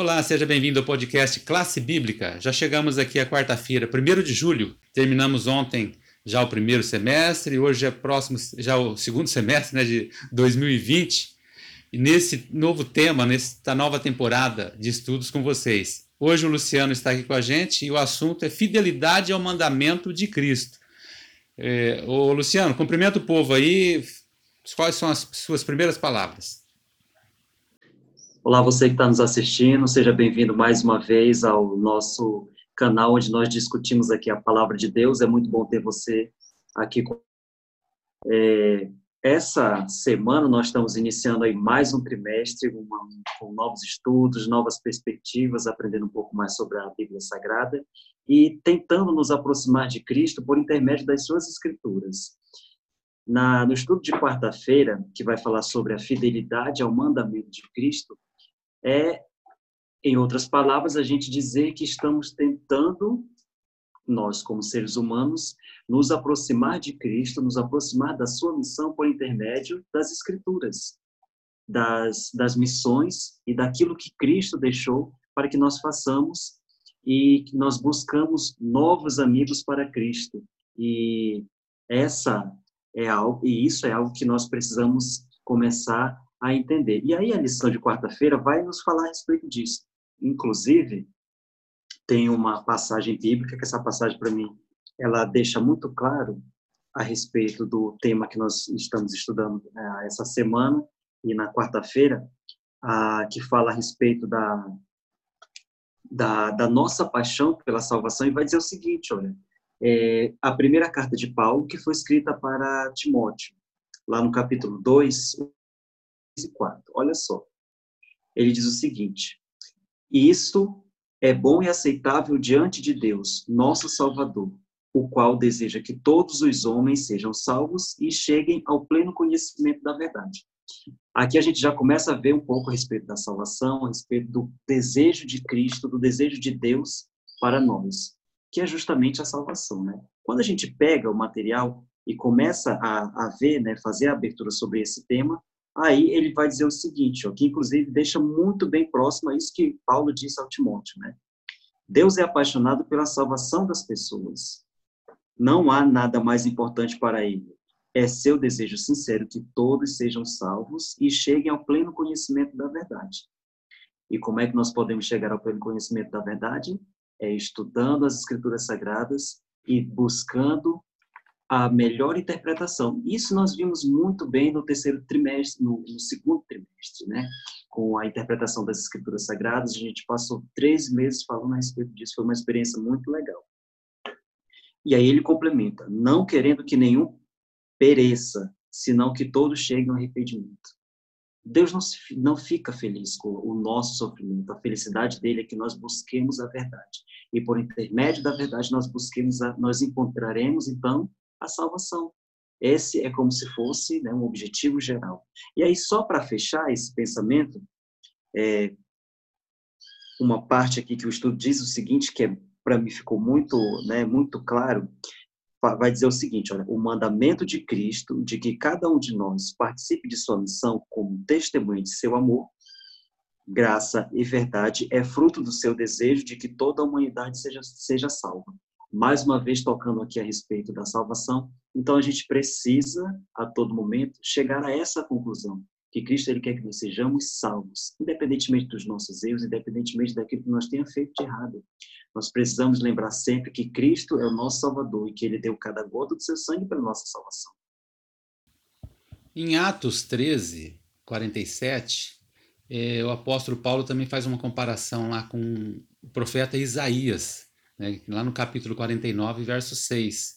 Olá, seja bem-vindo ao podcast Classe Bíblica. Já chegamos aqui à quarta-feira, 1 de julho. Terminamos ontem já o primeiro semestre, hoje é próximo, já o segundo semestre né, de 2020. E nesse novo tema, nesta nova temporada de estudos com vocês. Hoje o Luciano está aqui com a gente e o assunto é fidelidade ao mandamento de Cristo. É, ô Luciano, cumprimenta o povo aí. Quais são as suas primeiras palavras? Olá, você que está nos assistindo, seja bem-vindo mais uma vez ao nosso canal onde nós discutimos aqui a palavra de Deus. É muito bom ter você aqui. É, essa semana nós estamos iniciando aí mais um trimestre uma, com novos estudos, novas perspectivas, aprendendo um pouco mais sobre a Bíblia Sagrada e tentando nos aproximar de Cristo por intermédio das suas escrituras. Na, no estudo de quarta-feira, que vai falar sobre a fidelidade ao mandamento de Cristo, é, em outras palavras, a gente dizer que estamos tentando, nós como seres humanos, nos aproximar de Cristo, nos aproximar da sua missão por intermédio das Escrituras, das, das missões e daquilo que Cristo deixou para que nós façamos e que nós buscamos novos amigos para Cristo. E essa é algo, e isso é algo que nós precisamos começar a entender. E aí a lição de quarta-feira vai nos falar a respeito disso. Inclusive, tem uma passagem bíblica, que essa passagem para mim, ela deixa muito claro a respeito do tema que nós estamos estudando é, essa semana e na quarta-feira, que fala a respeito da, da, da, nossa paixão pela salvação e vai dizer o seguinte, olha, é, a primeira carta de Paulo que foi escrita para Timóteo, lá no capítulo 2, e 4. Olha só. Ele diz o seguinte: Isto é bom e aceitável diante de Deus, nosso Salvador, o qual deseja que todos os homens sejam salvos e cheguem ao pleno conhecimento da verdade. Aqui a gente já começa a ver um pouco a respeito da salvação, a respeito do desejo de Cristo, do desejo de Deus para nós, que é justamente a salvação, né? Quando a gente pega o material e começa a, a ver, né, fazer a abertura sobre esse tema, Aí ele vai dizer o seguinte, ó, que inclusive deixa muito bem próximo a isso que Paulo disse ao Timóteo, né? Deus é apaixonado pela salvação das pessoas. Não há nada mais importante para ele. É seu desejo sincero que todos sejam salvos e cheguem ao pleno conhecimento da verdade. E como é que nós podemos chegar ao pleno conhecimento da verdade? É estudando as escrituras sagradas e buscando a melhor interpretação. Isso nós vimos muito bem no terceiro trimestre, no, no, segundo trimestre, né? Com a interpretação das escrituras sagradas, a gente passou três meses falando a respeito disso, foi uma experiência muito legal. E aí ele complementa, não querendo que nenhum pereça, senão que todos cheguem ao arrependimento. Deus não, não fica feliz com o nosso sofrimento, a felicidade dele é que nós busquemos a verdade. E por intermédio da verdade nós busquemos, a, nós encontraremos então a salvação. Esse é como se fosse né, um objetivo geral. E aí, só para fechar esse pensamento, é, uma parte aqui que o estudo diz o seguinte, que é, para mim ficou muito, né, muito claro, vai dizer o seguinte, olha, o mandamento de Cristo de que cada um de nós participe de sua missão como testemunha de seu amor, graça e verdade é fruto do seu desejo de que toda a humanidade seja, seja salva mais uma vez tocando aqui a respeito da salvação. Então a gente precisa a todo momento chegar a essa conclusão que Cristo ele quer que nós sejamos salvos, independentemente dos nossos erros, independentemente daquilo que nós tenhamos feito de errado. Nós precisamos lembrar sempre que Cristo é o nosso Salvador e que Ele deu cada gota do seu sangue para a nossa salvação. Em Atos 13, 47, é, o apóstolo Paulo também faz uma comparação lá com o profeta Isaías, né, lá no capítulo 49, verso 6.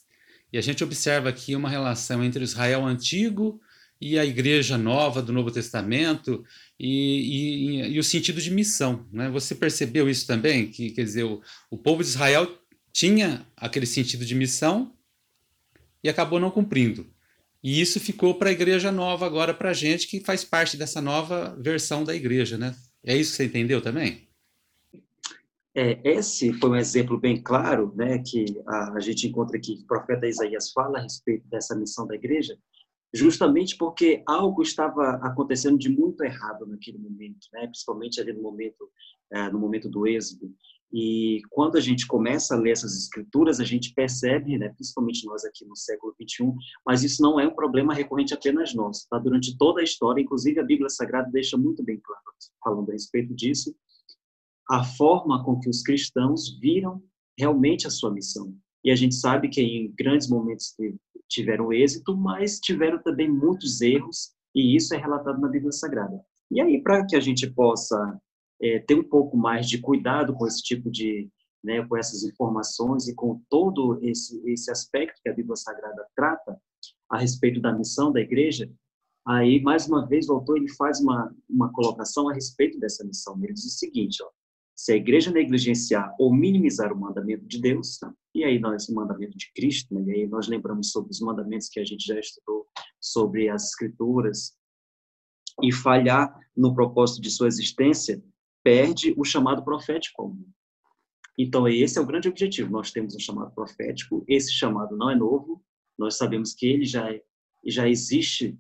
E a gente observa aqui uma relação entre o Israel antigo e a igreja nova do Novo Testamento e, e, e o sentido de missão. Né? Você percebeu isso também? Que, quer dizer, o, o povo de Israel tinha aquele sentido de missão e acabou não cumprindo. E isso ficou para a igreja nova agora, para a gente que faz parte dessa nova versão da igreja, né? É isso que você entendeu também? É, esse foi um exemplo bem claro, né, que a, a, gente encontra aqui, que o profeta Isaías fala a respeito dessa missão da igreja, justamente porque algo estava acontecendo de muito errado naquele momento, né? principalmente ali no momento, é, no momento do êxodo. E quando a gente começa a ler essas escrituras, a gente percebe, né, principalmente nós aqui no século 21, mas isso não é um problema recorrente apenas nosso, tá? Durante toda a história, inclusive a Bíblia Sagrada deixa muito bem claro, falando a respeito disso, a forma com que os cristãos viram realmente a sua missão. E a gente sabe que em grandes momentos tiveram êxito, mas tiveram também muitos erros, e isso é relatado na Bíblia Sagrada. E aí, para que a gente possa é, ter um pouco mais de cuidado com esse tipo de, né, com essas informações e com todo esse, esse aspecto que a Bíblia Sagrada trata a respeito da missão da igreja, aí, mais uma vez, o autor ele faz uma, uma colocação a respeito dessa missão. Ele diz o seguinte, ó, se a igreja negligenciar ou minimizar o mandamento de Deus, e aí nós, o mandamento de Cristo, né, e aí nós lembramos sobre os mandamentos que a gente já estudou, sobre as escrituras, e falhar no propósito de sua existência, perde o chamado profético. Então, esse é o grande objetivo. Nós temos um chamado profético, esse chamado não é novo, nós sabemos que ele já, é, já existe,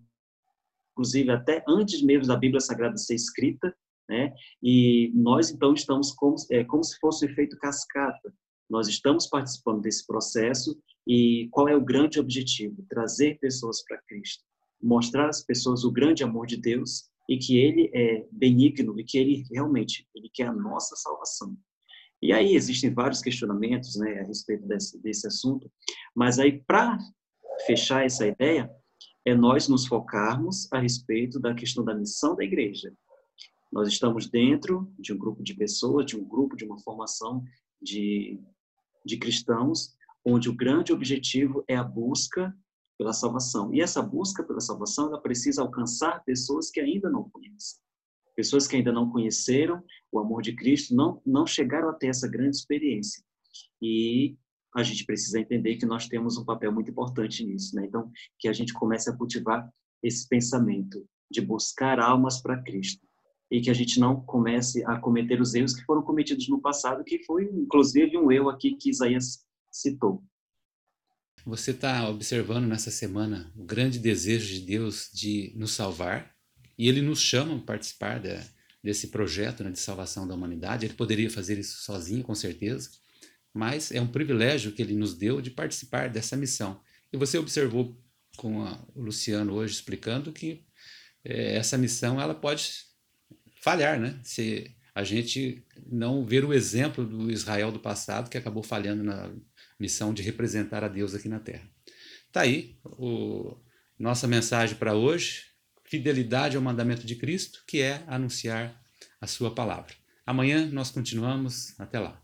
inclusive até antes mesmo da Bíblia Sagrada ser escrita, né? E nós, então, estamos como, é, como se fosse um efeito cascata. Nós estamos participando desse processo e qual é o grande objetivo? Trazer pessoas para Cristo, mostrar às pessoas o grande amor de Deus e que ele é benigno e que ele realmente ele quer a nossa salvação. E aí existem vários questionamentos, né, a respeito desse, desse assunto, mas aí para fechar essa ideia é nós nos focarmos a respeito da questão da missão da igreja. Nós estamos dentro de um grupo de pessoas, de um grupo, de uma formação de, de cristãos, onde o grande objetivo é a busca pela salvação. E essa busca pela salvação, ela precisa alcançar pessoas que ainda não conhecem. Pessoas que ainda não conheceram o amor de Cristo, não, não chegaram a ter essa grande experiência. E a gente precisa entender que nós temos um papel muito importante nisso, né? Então, que a gente comece a cultivar esse pensamento de buscar almas para Cristo e que a gente não comece a cometer os erros que foram cometidos no passado, que foi inclusive um erro aqui que Isaías citou. Você está observando nessa semana o grande desejo de Deus de nos salvar e Ele nos chama para participar de, desse projeto né, de salvação da humanidade. Ele poderia fazer isso sozinho, com certeza, mas é um privilégio que Ele nos deu de participar dessa missão. E você observou com a, o Luciano hoje explicando que é, essa missão ela pode falhar, né? Se a gente não ver o exemplo do Israel do passado que acabou falhando na missão de representar a Deus aqui na Terra. Tá aí o, nossa mensagem para hoje: fidelidade ao mandamento de Cristo, que é anunciar a Sua palavra. Amanhã nós continuamos. Até lá.